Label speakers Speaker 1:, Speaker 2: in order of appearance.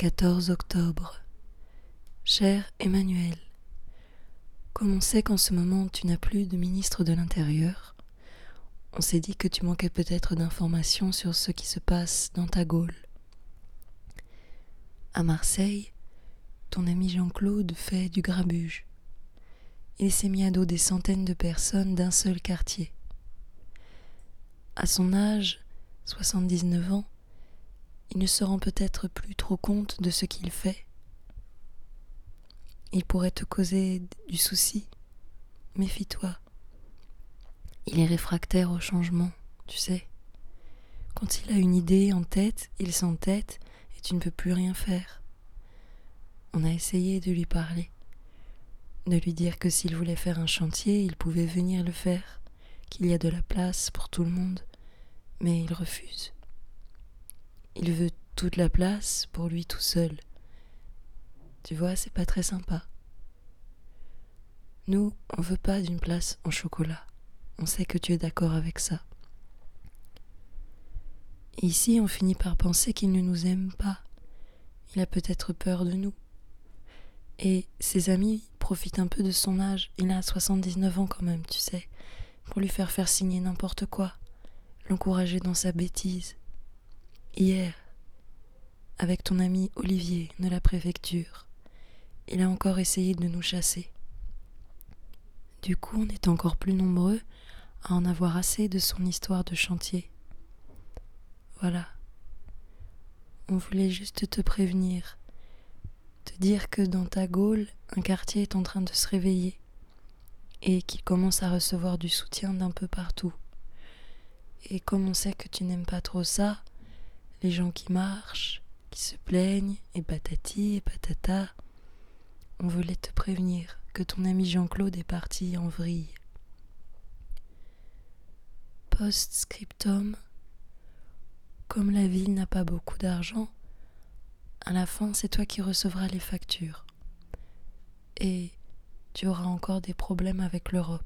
Speaker 1: 14 octobre. Cher Emmanuel, comme on sait qu'en ce moment tu n'as plus de ministre de l'Intérieur, on s'est dit que tu manquais peut-être d'informations sur ce qui se passe dans ta Gaule. À Marseille, ton ami Jean-Claude fait du grabuge. Il s'est mis à dos des centaines de personnes d'un seul quartier. À son âge, 79 ans, il ne se rend peut-être plus trop compte de ce qu'il fait. Il pourrait te causer du souci. Méfie-toi. Il est réfractaire au changement, tu sais. Quand il a une idée en tête, il s'entête et tu ne peux plus rien faire. On a essayé de lui parler, de lui dire que s'il voulait faire un chantier, il pouvait venir le faire, qu'il y a de la place pour tout le monde, mais il refuse. Il veut toute la place pour lui tout seul. Tu vois, c'est pas très sympa. Nous, on veut pas d'une place en chocolat. On sait que tu es d'accord avec ça. ici, on finit par penser qu'il ne nous aime pas. Il a peut-être peur de nous. Et ses amis profitent un peu de son âge. Il a 79 ans quand même, tu sais, pour lui faire faire signer n'importe quoi, l'encourager dans sa bêtise. Hier, avec ton ami Olivier de la préfecture, il a encore essayé de nous chasser. Du coup, on est encore plus nombreux à en avoir assez de son histoire de chantier. Voilà. On voulait juste te prévenir, te dire que dans ta Gaule, un quartier est en train de se réveiller et qu'il commence à recevoir du soutien d'un peu partout. Et comme on sait que tu n'aimes pas trop ça, les gens qui marchent, qui se plaignent, et patati et patata. On voulait te prévenir que ton ami Jean-Claude est parti en vrille. Post-scriptum. Comme la ville n'a pas beaucoup d'argent, à la fin c'est toi qui recevras les factures. Et tu auras encore des problèmes avec l'Europe.